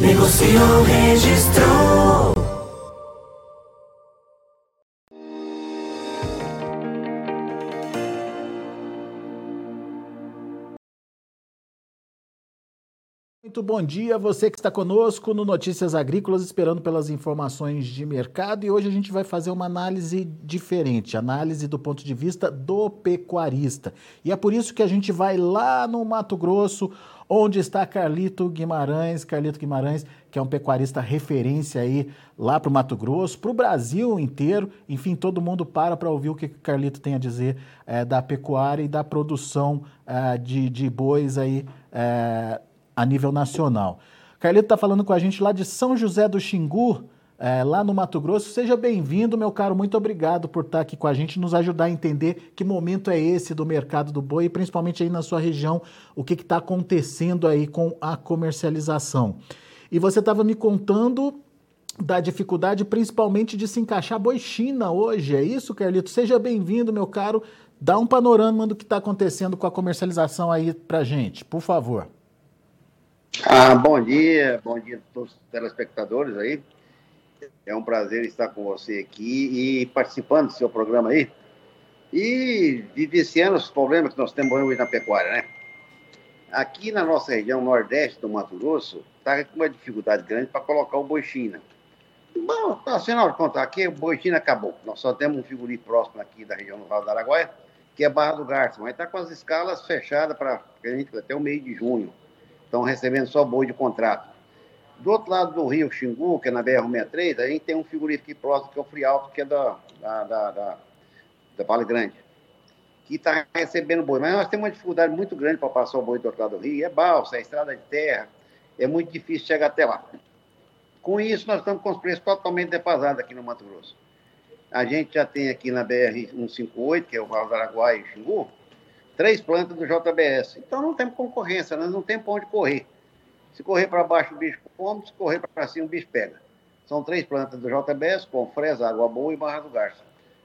Negociou, registrou. Muito bom dia, você que está conosco no Notícias Agrícolas, esperando pelas informações de mercado. E hoje a gente vai fazer uma análise diferente, análise do ponto de vista do pecuarista. E é por isso que a gente vai lá no Mato Grosso, onde está Carlito Guimarães. Carlito Guimarães, que é um pecuarista referência aí lá para o Mato Grosso, para o Brasil inteiro. Enfim, todo mundo para para ouvir o que o Carlito tem a dizer é, da pecuária e da produção é, de, de bois aí. É, a nível nacional. Carlito está falando com a gente lá de São José do Xingu, é, lá no Mato Grosso. Seja bem-vindo, meu caro. Muito obrigado por estar aqui com a gente, nos ajudar a entender que momento é esse do mercado do boi, principalmente aí na sua região, o que está acontecendo aí com a comercialização. E você estava me contando da dificuldade, principalmente de se encaixar boi China hoje. É isso, Carlito? Seja bem-vindo, meu caro. Dá um panorama do que está acontecendo com a comercialização aí para gente, por favor. Ah, bom dia, bom dia a todos os telespectadores aí. É um prazer estar com você aqui e participando do seu programa aí. E vivenciando os problemas que nós temos hoje na pecuária, né? Aqui na nossa região nordeste do Mato Grosso, está com uma dificuldade grande para colocar o boi China. Bom, tá hora de contar aqui, o boi China acabou. Nós só temos um figurino próximo aqui da região do Vale do Araguaia, que é Barra do Garça, mas está com as escalas fechadas para até o meio de junho estão recebendo só boi de contrato. Do outro lado do rio Xingu, que é na BR-63, a gente tem um frigorífico aqui próximo, que é o Frialto, que é da, da, da, da, da Vale Grande, que está recebendo boi. Mas nós temos uma dificuldade muito grande para passar o boi do outro lado do rio. É balsa, é estrada de terra, é muito difícil chegar até lá. Com isso, nós estamos com os preços totalmente defasados aqui no Mato Grosso. A gente já tem aqui na BR-158, que é o Vale do Araguaia e Xingu, três plantas do JBS. Então não temos concorrência, nós não temos para onde correr. Se correr para baixo, o bicho come, se correr para cima, o bicho pega. São três plantas do JBS, com Fresa, Água Boa e Barra do Garça.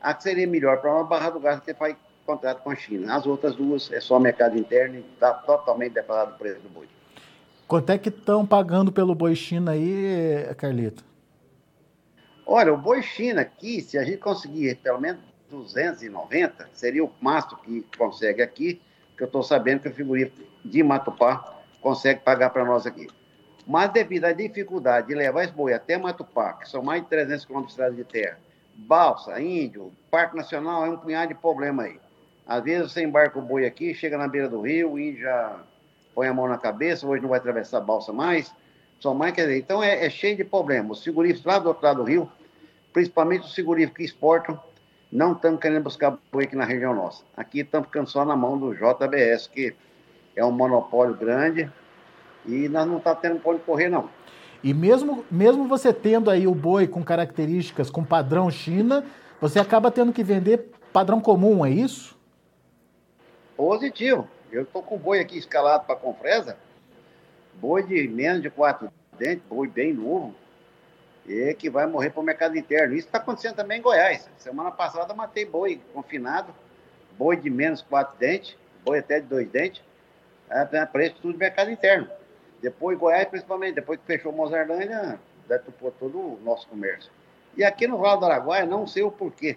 A que seria melhor para uma Barra do Garça que faz contrato com a China. As outras duas é só mercado interno e está totalmente defasado o preço do boi. Quanto é que estão pagando pelo boi China aí, Carlito? Olha, o boi China aqui, se a gente conseguir pelo menos 290, seria o máximo que consegue aqui, que eu estou sabendo que a figurinha de Matupá consegue pagar para nós aqui. Mas devido à dificuldade de levar esse boi até Matupá, que são mais de 300 quilômetros de estrada de terra, balsa, índio, Parque Nacional, é um punhado de problema aí. Às vezes você embarca o boi aqui, chega na beira do rio, o índio já põe a mão na cabeça, hoje não vai atravessar a balsa mais, só mais, quer dizer, então é, é cheio de problemas. Os seguríficos lá do outro lado do rio, principalmente os seguríficos que exportam, não estamos querendo buscar boi aqui na região nossa. Aqui estamos ficando só na mão do JBS, que é um monopólio grande e nós não estamos tá tendo onde correr, não. E mesmo, mesmo você tendo aí o boi com características com padrão China, você acaba tendo que vender padrão comum, é isso? Positivo. Eu estou com boi aqui escalado para Confresa, boi de menos de quatro dentes, boi bem novo, e que vai morrer para o mercado interno. Isso está acontecendo também em Goiás. Semana passada matei boi confinado, boi de menos quatro dentes, boi até de dois dentes, é, preço tudo de mercado interno. Depois Goiás, principalmente, depois que fechou Mozarlândia, detupou todo o nosso comércio. E aqui no Vale do Araguaia, não sei o porquê.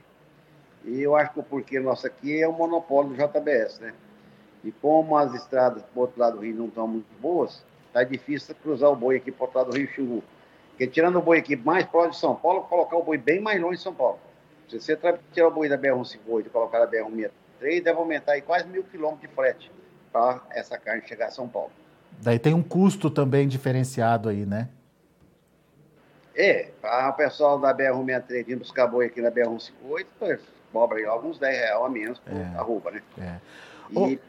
E eu acho que o porquê nosso aqui é o monopólio do JBS, né? E como as estradas para outro lado do rio não estão muito boas, está difícil cruzar o boi aqui para outro lado do rio Xingu. Porque tirando o boi aqui mais próximo de São Paulo, colocar o boi bem mais longe de São Paulo. Se você tirar o boi da BR-158 e colocar na BR-163, deve aumentar aí quase mil quilômetros de frete para essa carne chegar a São Paulo. Daí tem um custo também diferenciado aí, né? É, para o pessoal da BR-163 vindo buscar boi aqui na BR-158, cobra aí alguns 10 reais a menos por é, arroba, né? É. E,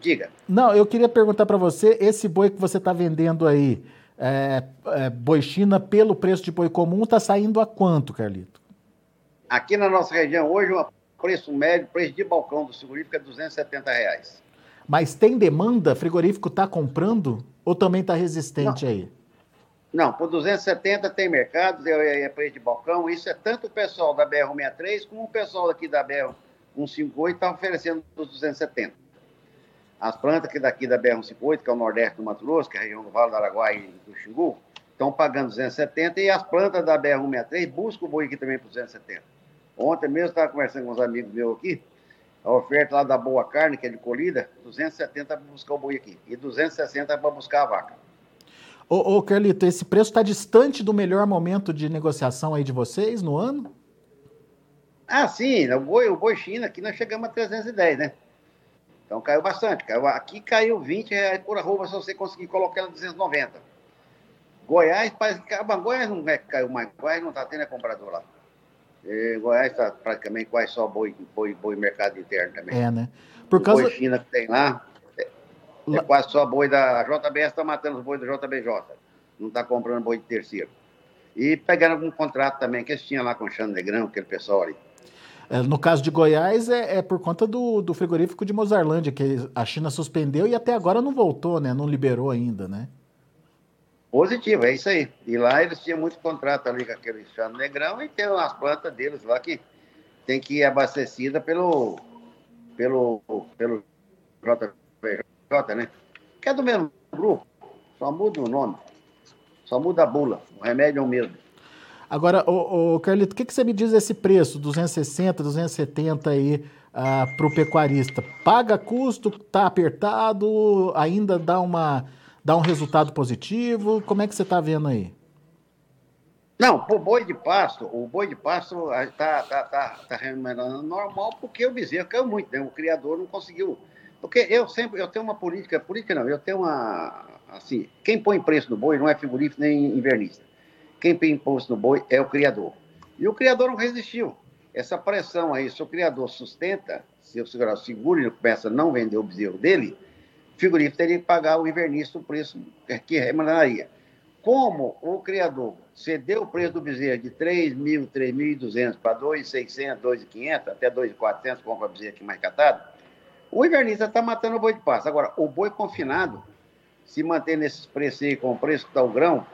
Diga. Não, eu queria perguntar para você, esse boi que você está vendendo aí, é, é, boi China pelo preço de boi comum está saindo a quanto, Carlito? Aqui na nossa região, hoje, o preço médio, preço de balcão do frigorífico é 270 reais. Mas tem demanda? Frigorífico está comprando? Ou também está resistente Não. aí? Não, por 270 tem mercado, é, é preço de balcão. Isso é tanto o pessoal da BR-163 como o pessoal aqui da BR-158 está oferecendo os 270. As plantas que daqui da BR-158, que é o Nordeste do Mato Grosso, que é a região do Vale do Araguaia e do Xingu, estão pagando 270 e as plantas da BR-163 buscam o boi aqui também por 270. Ontem mesmo estava conversando com uns amigos meus aqui, a oferta lá da Boa Carne, que é de colhida, 270 para buscar o boi aqui e 260 para buscar a vaca. Ô, ô Carlito, esse preço está distante do melhor momento de negociação aí de vocês no ano? Ah, sim, o boi, o boi China aqui nós chegamos a 310, né? Então caiu bastante. Caiu, aqui caiu 20 reais por arroba se você conseguir colocar ela 290. Goiás, parece que Goiás não é que caiu mais, Goiás não está tendo é comprador lá. E Goiás está praticamente quase só boi, boi, boi mercado interno também. É, né? Por causa... Boi China que tem lá, é, é quase só boi da JBS, está matando os boi do JBJ. Não está comprando boi de terceiro. E pegando algum contrato também, que eles tinham lá com o Xande Negrão, aquele pessoal ali. É, no caso de Goiás, é, é por conta do, do, frigorífico de Mozarlândia, que a China suspendeu e até agora não voltou, né? Não liberou ainda, né? Positivo, é isso aí. E lá eles tinham muito contrato ali com aquele chano negrão e tem umas plantas deles lá que tem que ir abastecida pelo, pelo, pelo JVJ, né? Que é do mesmo grupo, só muda o nome, só muda a bula, o remédio é o mesmo. Agora, o, Carlito, o que, que você me diz esse preço, 260, 270 aí ah, para o pecuarista? Paga custo, está apertado, ainda dá, uma, dá um resultado positivo? Como é que você está vendo aí? Não, o boi de pasto, o boi de pasto está tá, tá, tá remunerando normal porque o bezerro caiu muito, né? O criador não conseguiu. Porque eu sempre, eu tenho uma política, política não, eu tenho uma, assim, quem põe preço no boi não é frigorífico nem invernista. Quem põe imposto no boi é o criador. E o criador não resistiu. Essa pressão aí, se o criador sustenta, se o segurador segura e começa a não vender o bezerro dele, o frigorífico teria que pagar o invernista o preço que remuneraria. Como o criador cedeu o preço do bezerro de 3 mil, 3.200 para 2.600, 2.500, até 2.400, compra bezerro aqui mais catado, o invernista está matando o boi de pasto. Agora, o boi confinado, se manter nesses preços aí, com o preço que está o grão,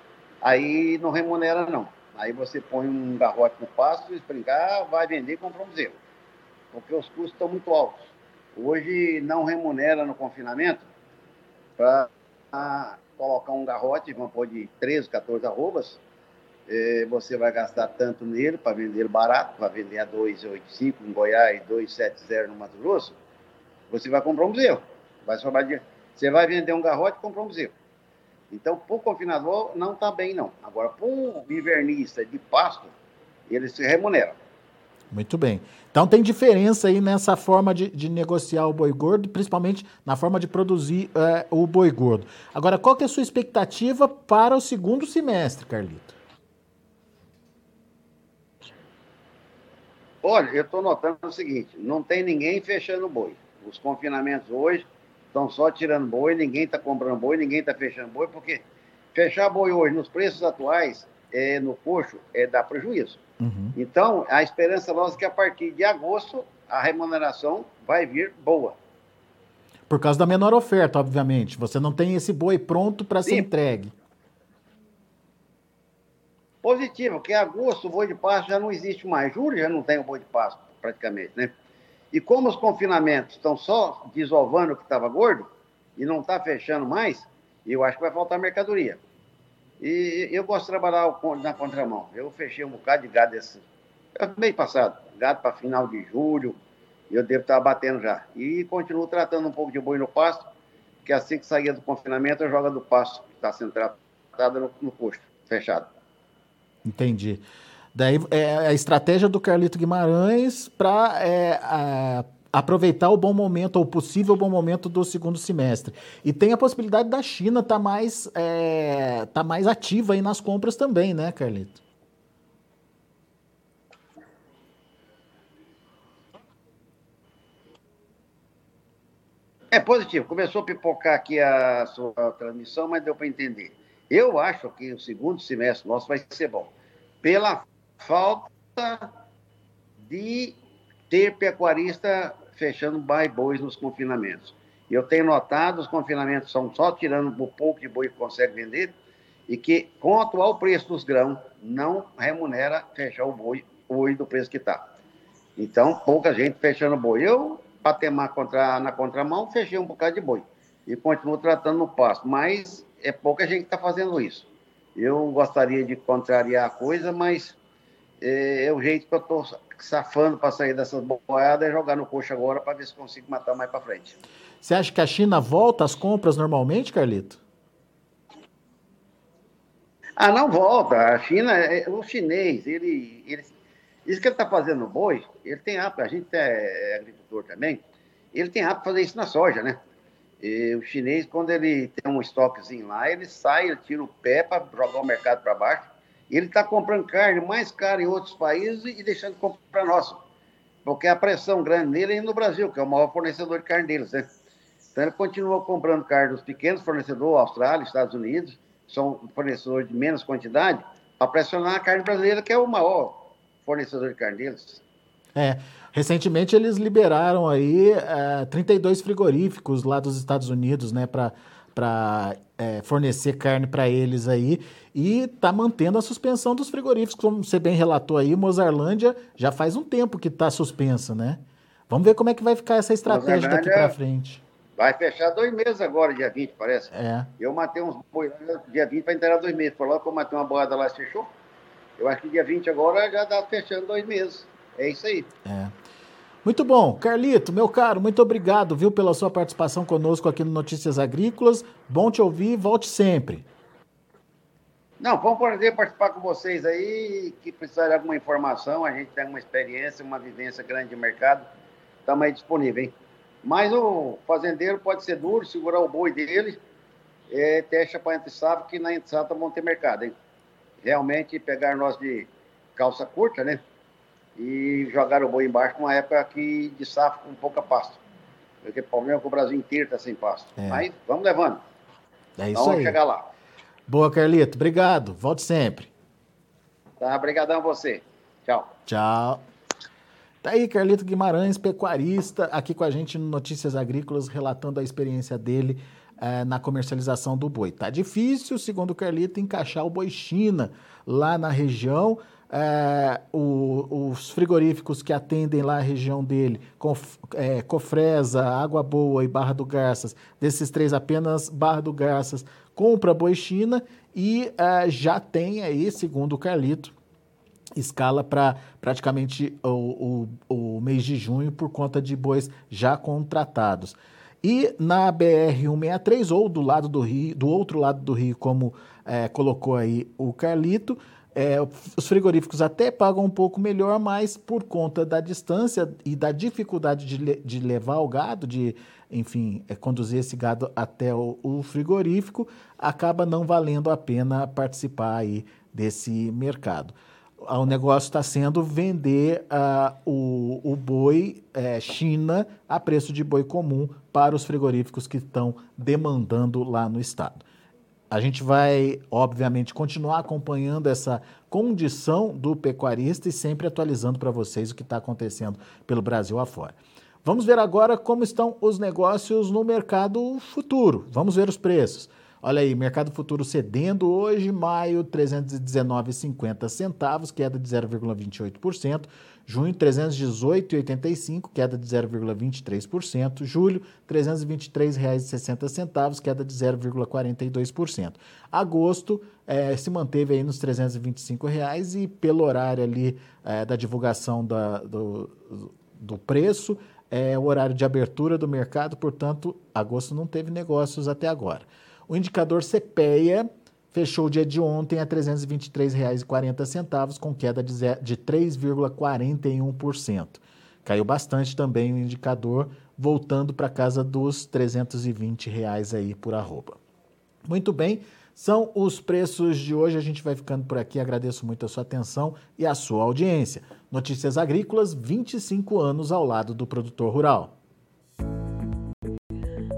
aí não remunera não. Aí você põe um garrote no pasto, espregar, vai vender e comprar um bezerro. Porque os custos estão muito altos. Hoje não remunera no confinamento para colocar um garrote, vamos pôr de 13, 14 arrobas, eh, você vai gastar tanto nele para vender barato, para vender a 2,85 em Goiás, 2,70 no Mato Grosso, você vai comprar um bezerro. Vai sobrar dinheiro. Você vai vender um garrote e comprar um bezerro. Então, para o confinador, não está bem, não. Agora, para o invernista de pasto, ele se remunera. Muito bem. Então, tem diferença aí nessa forma de, de negociar o boi gordo, principalmente na forma de produzir é, o boi gordo. Agora, qual que é a sua expectativa para o segundo semestre, Carlito? Olha, eu estou notando o seguinte: não tem ninguém fechando boi. Os confinamentos hoje estão só tirando boi, ninguém está comprando boi, ninguém está fechando boi, porque fechar boi hoje, nos preços atuais, é, no coxo, é dar prejuízo. Uhum. Então, a esperança nossa é que a partir de agosto a remuneração vai vir boa. Por causa da menor oferta, obviamente. Você não tem esse boi pronto para ser entregue. Positivo, porque agosto o boi de pasto já não existe mais. Julho já não tem o boi de pasto, praticamente, né? E como os confinamentos estão só desovando o que estava gordo e não está fechando mais, eu acho que vai faltar mercadoria. E eu gosto de trabalhar na contramão. Eu fechei um bocado de gado esse mês passado, gado para final de julho, eu devo estar batendo já. E continuo tratando um pouco de boi no pasto, que assim que sair do confinamento, eu jogo do pasto, que está sendo tratado no, no custo, fechado. Entendi. Daí é a estratégia do Carlito Guimarães para é, aproveitar o bom momento, ou possível bom momento do segundo semestre. E tem a possibilidade da China estar tá mais, é, tá mais ativa aí nas compras também, né, Carlito? É positivo. Começou a pipocar aqui a sua transmissão, mas deu para entender. Eu acho que o segundo semestre nosso vai ser bom, pela falta de ter pecuarista fechando bai bois nos confinamentos. Eu tenho notado, os confinamentos são só tirando o pouco de boi que consegue vender, e que, com o atual preço dos grãos, não remunera fechar o boi, boi do preço que está. Então, pouca gente fechando boi. Eu, para temar contra, na contramão, fechei um bocado de boi e continuo tratando no pasto, mas é pouca gente que está fazendo isso. Eu gostaria de contrariar a coisa, mas é, é o jeito que eu estou safando para sair dessas boiadas é jogar no coxo agora para ver se consigo matar mais para frente. Você acha que a China volta às compras normalmente, Carlito? Ah, não volta. A China, é, o chinês, ele, ele isso que ele está fazendo no boi, ele tem apto, a gente é agricultor também, ele tem apto fazer isso na soja, né? E o chinês, quando ele tem um estoquezinho lá, ele sai, ele tira o pé para jogar o mercado para baixo. Ele está comprando carne mais cara em outros países e deixando de comprar nosso. Porque a pressão grande nele é no Brasil, que é o maior fornecedor de carne deles, né? Então ele continua comprando carne dos pequenos fornecedores, Austrália, Estados Unidos, são fornecedores de menos quantidade, para pressionar a carne brasileira, que é o maior fornecedor de carne deles. É. Recentemente eles liberaram aí é, 32 frigoríficos lá dos Estados Unidos, né, para é, fornecer carne para eles aí e tá mantendo a suspensão dos frigoríficos, como você bem relatou aí, Mozarlândia já faz um tempo que está suspensa, né? Vamos ver como é que vai ficar essa estratégia daqui para frente. Vai fechar dois meses agora, dia 20, parece. É. Eu matei uns boi dia 20 para entrar dois meses. Foi logo que eu matei uma boiada lá fechou. Eu acho que dia 20 agora já dá fechando dois meses. É isso aí. É. Muito bom. Carlito, meu caro, muito obrigado, viu, pela sua participação conosco aqui no Notícias Agrícolas. Bom te ouvir, volte sempre. Não, vamos poder participar com vocês aí, que precisar de alguma informação, a gente tem uma experiência, uma vivência grande de mercado, estamos aí disponível, hein? Mas o fazendeiro pode ser duro, segurar o boi dele, é, deixa para entre sábado, que na sábado vão ter mercado, hein? Realmente pegar nós de calça curta, né? E jogaram o boi embaixo numa época que de safra com pouca pasto. Porque o problema é que o Brasil inteiro está sem pasto. É. Mas vamos levando. É isso vamos aí. chegar lá. Boa, Carlito. Obrigado. Volte sempre. Tá, obrigadão a você. Tchau. Tchau. Tá aí Carlito Guimarães, pecuarista, aqui com a gente no Notícias Agrícolas, relatando a experiência dele é, na comercialização do boi. Tá difícil, segundo o Carlito, encaixar o boi China lá na região é, o, os frigoríficos que atendem lá a região dele, Cof, é, Cofresa, Água Boa e Barra do Garças, desses três apenas Barra do Garças compra boi China e é, já tem aí, segundo o Carlito, escala para praticamente o, o, o mês de junho por conta de bois já contratados. E na BR-163, ou do lado do Rio, do outro lado do Rio, como é, colocou aí o Carlito, é, os frigoríficos até pagam um pouco melhor, mas por conta da distância e da dificuldade de, de levar o gado, de, enfim, é, conduzir esse gado até o, o, frigorífico, acaba não valendo a pena participar aí desse mercado. O negócio está sendo vender uh, o, o boi é, China a preço de boi comum para os frigoríficos que estão demandando lá no estado. A gente vai, obviamente, continuar acompanhando essa condição do pecuarista e sempre atualizando para vocês o que está acontecendo pelo Brasil afora. Vamos ver agora como estão os negócios no mercado futuro. Vamos ver os preços. Olha aí, mercado futuro cedendo hoje, maio, 319,50 centavos, queda de 0,28%. Junho, 318,85, queda de 0,23%. Julho, R$ 323,60, queda de 0,42%. Agosto é, se manteve aí nos 325 reais e pelo horário ali é, da divulgação da, do, do preço, é o horário de abertura do mercado, portanto, agosto não teve negócios até agora. O indicador CPEA fechou o dia de ontem a R$ 323,40, com queda de, de 3,41%. Caiu bastante também o indicador, voltando para casa dos 320 reais aí por arroba. Muito bem, são os preços de hoje. A gente vai ficando por aqui. Agradeço muito a sua atenção e a sua audiência. Notícias Agrícolas, 25 anos ao lado do produtor rural.